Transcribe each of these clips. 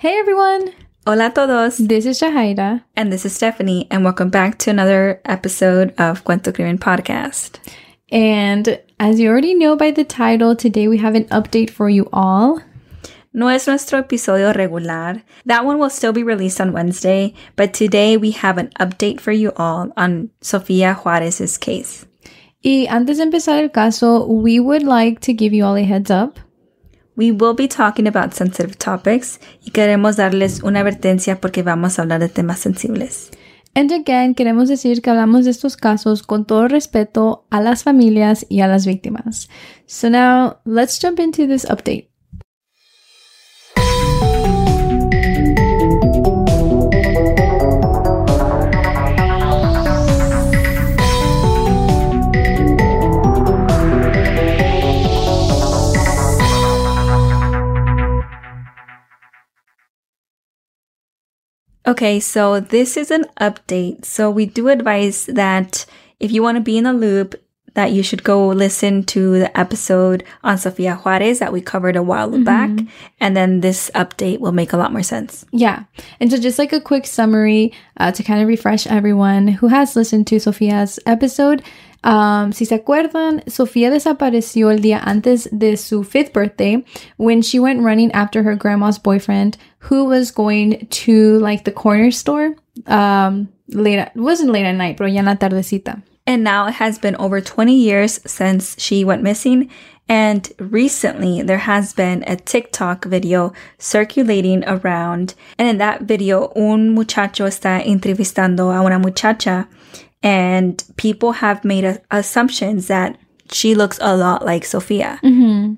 Hey everyone! Hola a todos! This is Jahaira. And this is Stephanie, and welcome back to another episode of Cuento Crimen Podcast. And as you already know by the title, today we have an update for you all. No es nuestro episodio regular. That one will still be released on Wednesday, but today we have an update for you all on Sofia Juarez's case. Y antes de empezar el caso, we would like to give you all a heads up. We will be talking about sensitive topics y queremos darles una advertencia porque vamos a hablar de temas sensibles. And again, queremos decir que hablamos de estos casos con todo respeto a las familias y a las víctimas. So now, let's jump into this update. Okay, so this is an update. So we do advise that if you want to be in the loop, that you should go listen to the episode on Sofia Juarez that we covered a while mm-hmm. back. And then this update will make a lot more sense. Yeah. And so just like a quick summary uh, to kind of refresh everyone who has listened to Sofia's episode. Um, si se acuerdan, Sofía desapareció el día antes de su fifth birthday when she went running after her grandma's boyfriend who was going to like the corner store. Um, late, it wasn't late at night, pero ya en la tardecita. And now it has been over 20 years since she went missing. And recently there has been a TikTok video circulating around. And in that video, un muchacho está entrevistando a una muchacha and people have made assumptions that she looks a lot like Sofia. Mm-hmm.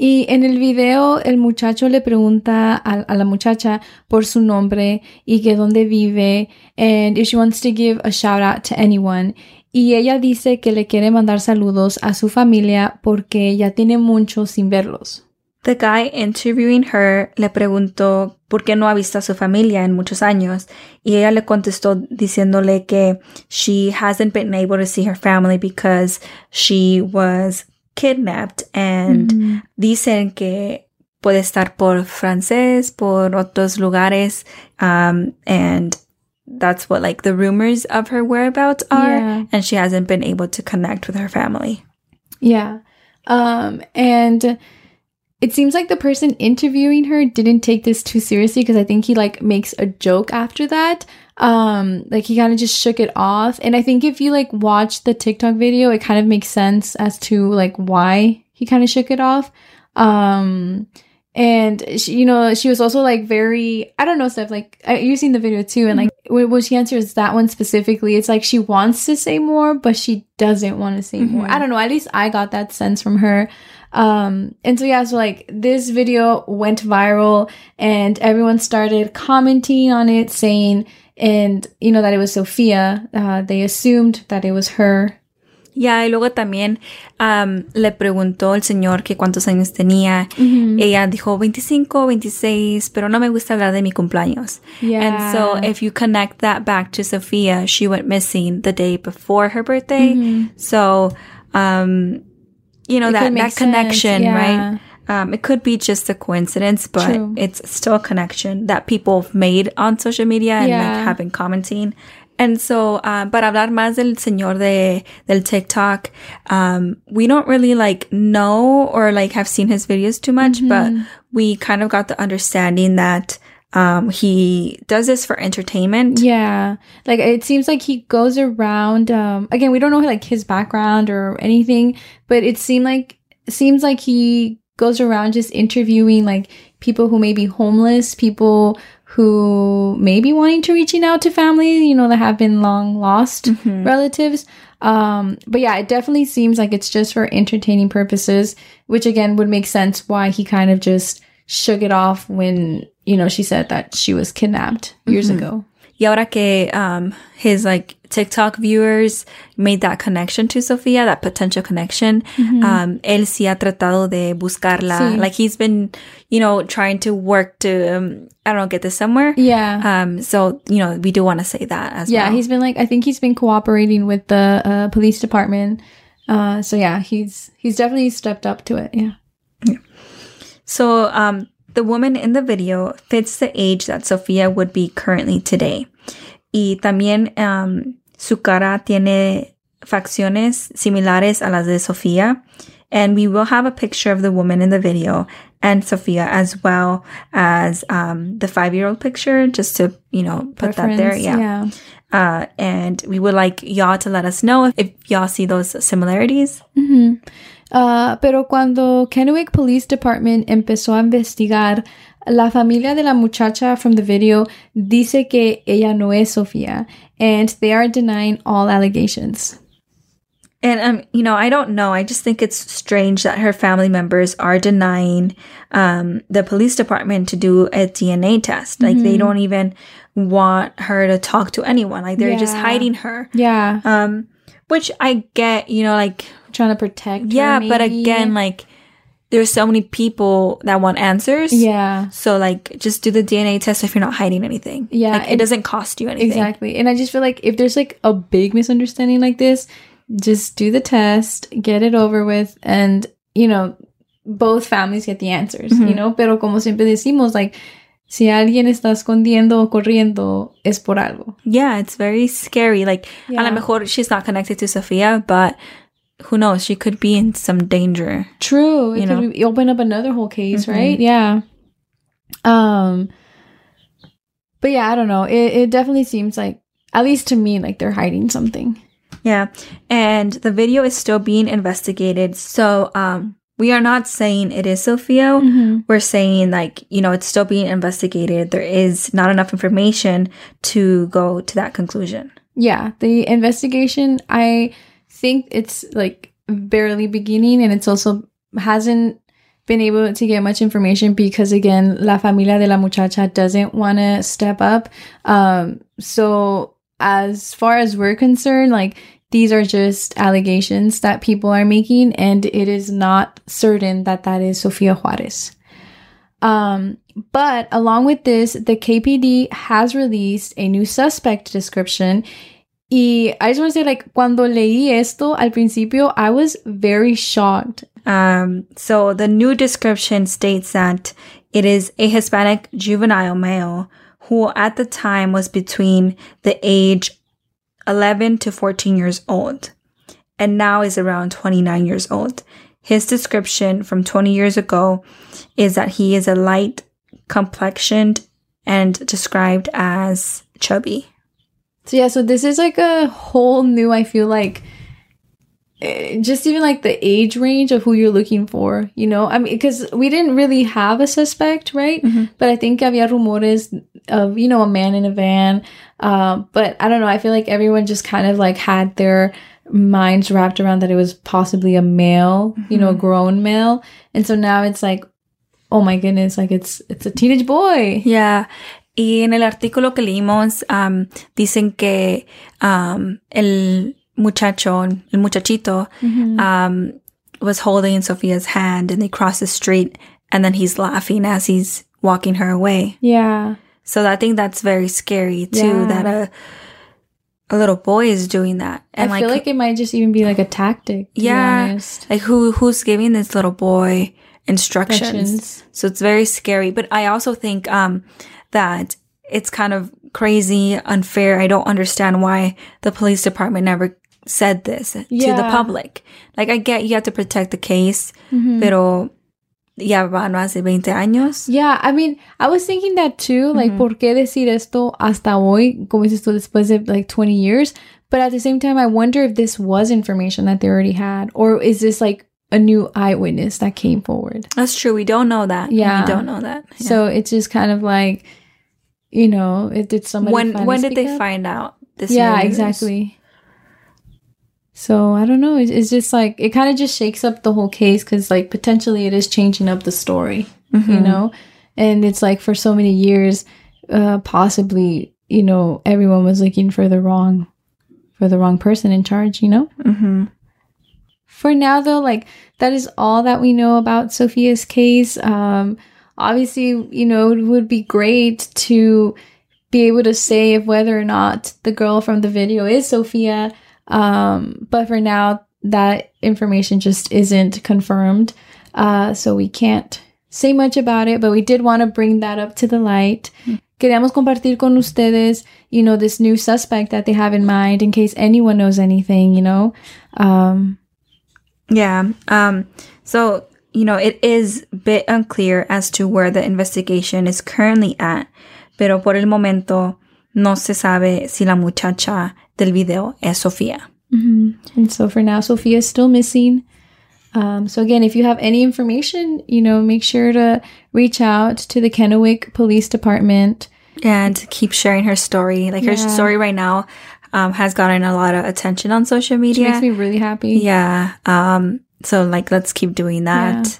Y en el video el muchacho le pregunta a, la muchacha por su nombre y que dónde vive and if she wants to give a shout out to anyone. Y ella dice que le quiere mandar saludos a su familia porque ya tiene mucho sin verlos. The guy interviewing her le preguntó por qué no ha visto a su familia en muchos años y ella le contestó diciéndole que she hasn't been able to see her family because she was kidnapped and mm-hmm. dicen que puede estar por francés, por otros lugares um, and that's what like the rumors of her whereabouts are yeah. and she hasn't been able to connect with her family. Yeah. Um and it seems like the person interviewing her didn't take this too seriously because I think he like makes a joke after that. Um, like he kind of just shook it off. And I think if you like watch the TikTok video, it kind of makes sense as to like why he kind of shook it off. Um, and she, you know, she was also like very, I don't know, stuff like you've seen the video too. And like mm-hmm. when she answers that one specifically, it's like she wants to say more, but she doesn't want to say mm-hmm. more. I don't know. At least I got that sense from her. Um, and so yeah, so like this video went viral and everyone started commenting on it saying, and you know, that it was Sofia. Uh, they assumed that it was her. Ya, y luego también um, le preguntó el señor que cuántos años tenía. Mm-hmm. Ella dijo 25, 26, pero no me gusta hablar de mi cumpleaños. Yeah. And so if you connect that back to Sofia, she went missing the day before her birthday. Mm-hmm. So, um, you know, it that, that connection, yeah. right? Um, it could be just a coincidence, but True. it's still a connection that people have made on social media and yeah. like have been commenting. And so, uh, para hablar más del señor de, del TikTok, um, we don't really like know or like have seen his videos too much, mm-hmm. but we kind of got the understanding that, um, he does this for entertainment. Yeah. Like it seems like he goes around, um, again, we don't know like his background or anything, but it seemed like, seems like he goes around just interviewing like people who may be homeless, people who may be wanting to reaching out to family, you know, that have been long lost mm-hmm. relatives. Um, but yeah, it definitely seems like it's just for entertaining purposes, which again would make sense why he kind of just shook it off when, you know, she said that she was kidnapped years mm-hmm. ago. Y ahora que um, his like TikTok viewers made that connection to Sofia, that potential connection, mm-hmm. um, él sí ha tratado de buscarla. Sí. Like he's been, you know, trying to work to, um, I don't know, get this somewhere. Yeah. Um, so, you know, we do want to say that as yeah, well. Yeah, he's been like, I think he's been cooperating with the uh, police department. Uh, so yeah, he's, he's definitely stepped up to it. Yeah. Yeah. So, um, the woman in the video fits the age that Sofia would be currently today. Y también um, su cara tiene facciones similares a las de Sofia. And we will have a picture of the woman in the video and Sofia as well as um, the five year old picture, just to, you know, put that there. Yeah. yeah. Uh, and we would like y'all to let us know if, if y'all see those similarities. Ujú. Ah, pero cuando Kennewick Police Department empezó a investigar, la familia de la muchacha from the video dice que ella no es Sofía, and they are denying all allegations. And um, you know, I don't know. I just think it's strange that her family members are denying um the police department to do a DNA test. Like they don't even want her to talk to anyone. Like they're just hiding her. Yeah, Um, which I get. You know, like trying to protect. her, yeah, but again, like there's so many people that want answers. yeah, So like, just do the DNA test if you're not hiding anything. Yeah, like, it and- doesn't cost you anything. exactly. And I just feel like if there's like a big misunderstanding like this, just do the test, get it over with, and you know, both families get the answers. You Mhm. know, pero como siempre decimos, like. Si alguien está escondiendo o corriendo, es por algo. Yeah, it's very scary. Like, a Yeah. lo mejor she's not connected to Sofia, but who knows? She could be in some danger. True. It You could know? be- open up another whole case, Mhm. right? Yeah. Um but yeah, I don't know. It it definitely seems like at least to me like they're hiding something. Yeah. And the video is still being investigated. So, um, we are not saying it is Sofia. We're saying, like, you know, it's still being investigated. There is not enough information to go to that conclusion. Yeah, the investigation I think it's like barely beginning and it's also hasn't been able to get much information because again la familia de la muchacha doesn't want to step up um so as far as we're concerned like these are just allegations that people are making and it is not certain that that is Sofia Juarez um but along with this the KPD has released a new suspect description Y I just want to say, like, cuando leí esto al principio, I was very shocked. Um, so the new description states that it is a Hispanic juvenile male who at the time was between the age 11 to 14 years old and now is around 29 years old. His description from 20 years ago is that he is a light complexioned and described as chubby. So, yeah, so this is like a whole new, I feel like, just even like the age range of who you're looking for, you know? I mean, because we didn't really have a suspect, right? But I think había rumores of, you know, a man in a van. Um, but I don't know. I feel like everyone just kind of like had their minds wrapped around that it was possibly a male, you know, a grown male. And so now it's like, oh my goodness, like it's it's a teenage boy. Yeah. Y en el artículo que leímos, um, dicen que um, el muchacho, el muchachito, um, was holding Sofia's hand and they cross the street and then he's laughing as he's walking her away. Yeah. So I think that's very scary too, Yeah. that a, a little boy is doing that. And I feel like it might just even be like a tactic. Yeah. Like who who's giving this little boy instructions? Instructions. So it's very scary. But I also think um that it's kind of crazy, unfair. I don't understand why the police department never said this to the public. Like I get you have to protect the case, Mhm. pero ya van hace 20 años. Yeah, I mean, I was thinking that too. Like, ¿por qué decir esto hasta hoy? Como dices tú, después de like 20 years. But at the same time, I wonder if this was information that they already had, or is this like a new eyewitness that came forward? That's true. We don't know that. Yeah. We don't know that. Yeah. So it's just kind of like, you know, it did somebody when when did they up? find out this Yeah, exactly. So I don't know. It's, it's just like it kind of just shakes up the whole case because like potentially it is changing up the story, you Mhm. know. And it's like for so many years, uh, possibly you know everyone was looking for the wrong, for the wrong person in charge, you know. Mhm. For now, though, like that is all that we know about Sofia's case. Um, obviously, you know, it would be great to be able to say if whether or not the girl from the video is Sofia. Um, but for now, that information just isn't confirmed. Uh, so we can't say much about it, but we did want to bring that up to the light. Queríamos compartir con ustedes, you know, this new suspect that they have in mind in case anyone knows anything, you know. Um, yeah. Um, so, you know, it is a bit unclear as to where the investigation is currently at, pero por el momento no se sabe si la muchacha del video es Sofía. And so for now, Sofia is still missing. Um, so again, if you have any information, you know, make sure to reach out to the Kennewick Police Department. And keep sharing her story. Like her Yeah. story right now um, has gotten a lot of attention on social Which media. makes me really happy. Yeah. Um, so like, let's keep doing that.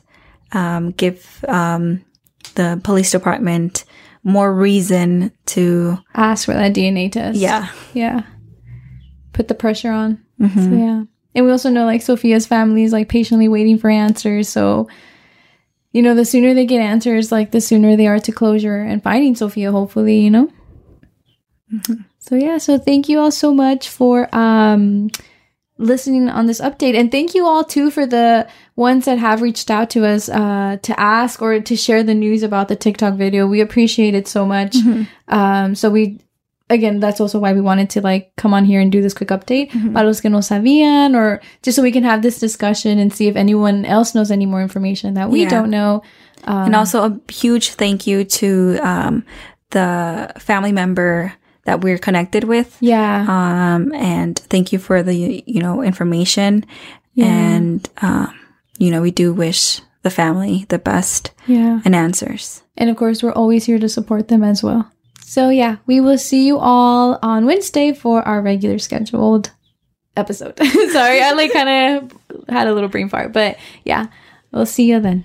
Um, give, um, the police department more reason to, Ask for that DNA test. yeah. Yeah. Put the pressure on. So, yeah. And we also know like Sofia's family is like patiently waiting for answers. So, you know, the sooner they get answers, like the sooner they are to closure and finding Sofia, hopefully, you know? So, yeah. So, thank you all so much for um, listening on this update. And thank you all too for the ones that have reached out to us uh, to ask or to share the news about the TikTok video. We appreciate it so much. Um, so, we again, that's also why we wanted to like come on here and do this quick update. Para los que no sabían, or just so we can have this discussion and see if anyone else knows any more information that we Yeah. don't know. Um, and also a huge thank you to, um, the family member that we're connected with. yeah, Um, and thank you for the, you know, information. And, um, you know, we do wish the family the best yeah. and answers. And of course, we're always here to support them as well. So yeah, we will see you all on Wednesday for our regular scheduled episode. Sorry, I like kind of had a little brain fart, but yeah, we'll see you then.